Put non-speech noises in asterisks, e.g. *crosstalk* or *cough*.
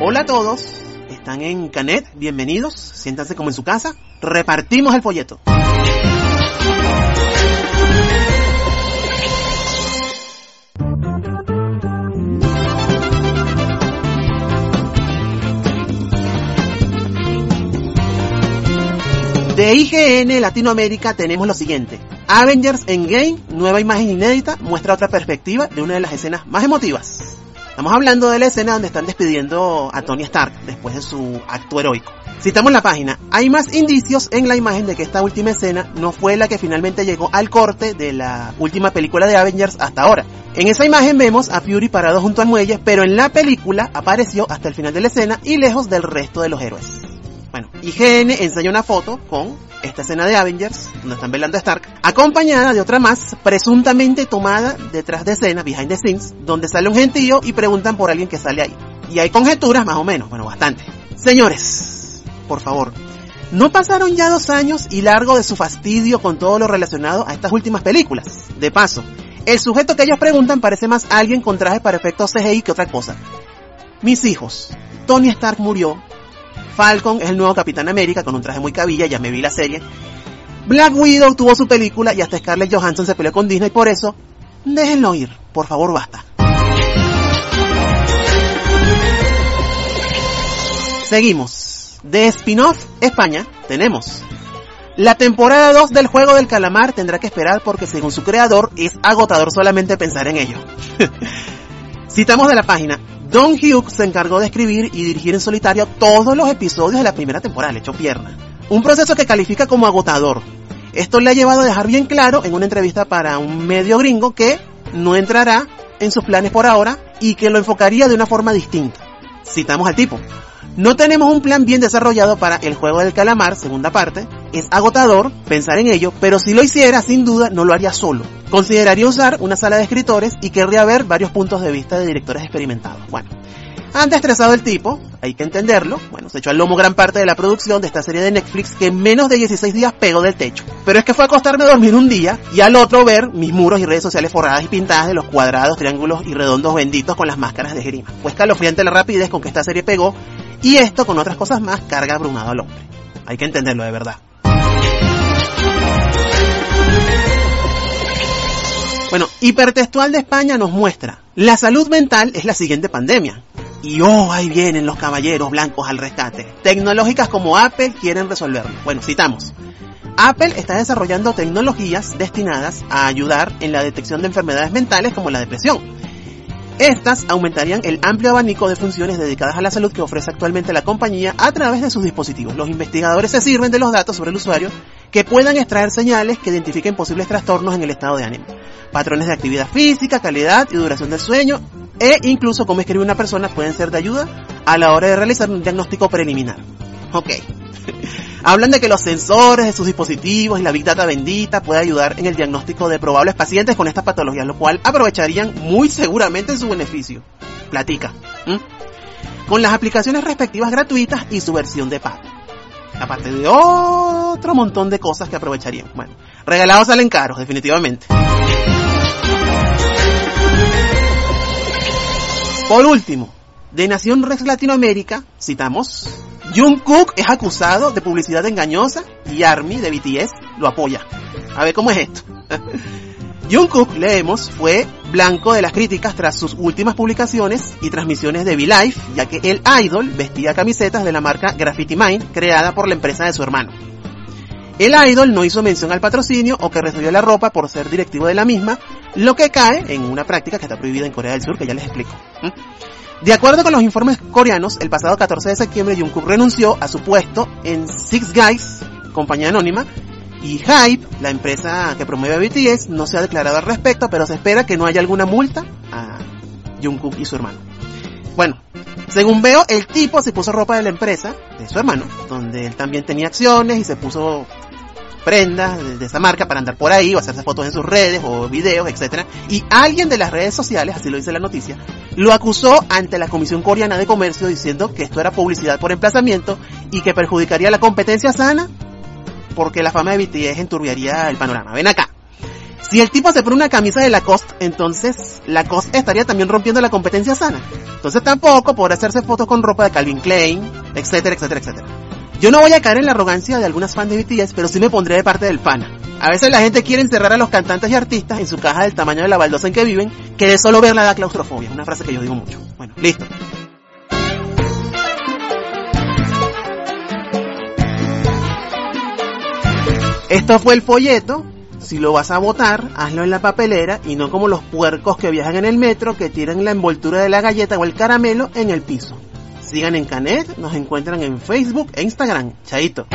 Hola a todos, están en Canet, bienvenidos, siéntanse como en su casa, repartimos el folleto. De IGN Latinoamérica tenemos lo siguiente. Avengers Endgame, nueva imagen inédita, muestra otra perspectiva de una de las escenas más emotivas. Estamos hablando de la escena donde están despidiendo a Tony Stark después de su acto heroico. Citamos la página. Hay más indicios en la imagen de que esta última escena no fue la que finalmente llegó al corte de la última película de Avengers hasta ahora. En esa imagen vemos a Fury parado junto al muelle, pero en la película apareció hasta el final de la escena y lejos del resto de los héroes. Bueno, IGN enseña una foto con esta escena de Avengers, donde están velando a Stark, acompañada de otra más, presuntamente tomada detrás de escena, behind the scenes, donde sale un gentío y preguntan por alguien que sale ahí. Y hay conjeturas más o menos, bueno, bastante. Señores, por favor, ¿no pasaron ya dos años y largo de su fastidio con todo lo relacionado a estas últimas películas? De paso, el sujeto que ellos preguntan parece más alguien con traje para efectos CGI que otra cosa. Mis hijos, Tony Stark murió, Falcon es el nuevo Capitán América con un traje muy cabilla, ya me vi la serie. Black Widow tuvo su película y hasta Scarlett Johansson se peleó con Disney por eso. Déjenlo ir, por favor, basta. Seguimos. De spin-off España tenemos. La temporada 2 del juego del calamar tendrá que esperar porque según su creador es agotador solamente pensar en ello. *laughs* Citamos de la página, Don Hughes se encargó de escribir y dirigir en solitario todos los episodios de la primera temporada, le pierna. Un proceso que califica como agotador. Esto le ha llevado a dejar bien claro en una entrevista para un medio gringo que no entrará en sus planes por ahora y que lo enfocaría de una forma distinta. Citamos al tipo. No tenemos un plan bien desarrollado para el juego del calamar, segunda parte. Es agotador pensar en ello, pero si lo hiciera, sin duda, no lo haría solo. Consideraría usar una sala de escritores y querría ver varios puntos de vista de directores experimentados. Bueno, anda estresado el tipo, hay que entenderlo. Bueno, se echó al lomo gran parte de la producción de esta serie de Netflix que en menos de 16 días pegó del techo. Pero es que fue a acostarme a dormir un día y al otro ver mis muros y redes sociales forradas y pintadas de los cuadrados, triángulos y redondos benditos con las máscaras de grima. Pues calofriante la rapidez con que esta serie pegó y esto, con otras cosas más, carga abrumado al hombre. Hay que entenderlo de verdad. Bueno, Hipertextual de España nos muestra, la salud mental es la siguiente pandemia. Y oh, ahí vienen los caballeros blancos al rescate. Tecnológicas como Apple quieren resolverlo. Bueno, citamos. Apple está desarrollando tecnologías destinadas a ayudar en la detección de enfermedades mentales como la depresión estas aumentarían el amplio abanico de funciones dedicadas a la salud que ofrece actualmente la compañía a través de sus dispositivos. Los investigadores se sirven de los datos sobre el usuario que puedan extraer señales que identifiquen posibles trastornos en el estado de ánimo, patrones de actividad física, calidad y duración del sueño e incluso cómo escribe una persona pueden ser de ayuda a la hora de realizar un diagnóstico preliminar. Ok. *laughs* Hablan de que los sensores de sus dispositivos y la Big Data bendita puede ayudar en el diagnóstico de probables pacientes con estas patologías, lo cual aprovecharían muy seguramente en su beneficio. Platica. Con las aplicaciones respectivas gratuitas y su versión de pago. Aparte de otro montón de cosas que aprovecharían. Bueno, regalados salen caros, definitivamente. Por último, de Nación Rex Latinoamérica, citamos, Jungkook es acusado de publicidad engañosa y ARMY de BTS lo apoya. A ver cómo es esto. *laughs* Jungkook, leemos, fue blanco de las críticas tras sus últimas publicaciones y transmisiones de V-Live, ya que el idol vestía camisetas de la marca Graffiti Mind, creada por la empresa de su hermano. El idol no hizo mención al patrocinio o que recibió la ropa por ser directivo de la misma, lo que cae en una práctica que está prohibida en Corea del Sur, que ya les explico. De acuerdo con los informes coreanos, el pasado 14 de septiembre Jungkook renunció a su puesto en Six Guys, compañía anónima, y Hype, la empresa que promueve a BTS, no se ha declarado al respecto, pero se espera que no haya alguna multa a Jungkook y su hermano. Bueno, según veo, el tipo se puso ropa de la empresa, de su hermano, donde él también tenía acciones y se puso prendas de, esa marca para andar por ahí o hacerse fotos en sus redes o videos, etc. Y alguien de las redes sociales, así lo dice la noticia, lo acusó ante la Comisión Coreana de Comercio diciendo que esto era publicidad por emplazamiento y que perjudicaría la competencia sana porque la fama de BTS enturbiaría el panorama. Ven acá. Si el tipo se pone una camisa de Lacoste, entonces Lacoste estaría también rompiendo la competencia sana. Entonces tampoco podrá hacerse fotos con ropa de Calvin Klein, etcétera, etcétera, etcétera. Yo no voy a caer en la arrogancia de algunas fans de BTS, pero sí me pondré de parte del pana. A veces la gente quiere encerrar a los cantantes y artistas en su caja del tamaño de la baldosa en que viven, que de solo verla da claustrofobia. Una frase que yo digo mucho. Bueno, listo. Esto fue el folleto. Si lo vas a votar, hazlo en la papelera y no como los puercos que viajan en el metro que tiran la envoltura de la galleta o el caramelo en el piso. Sigan en Canet, nos encuentran en Facebook e Instagram. Chaito.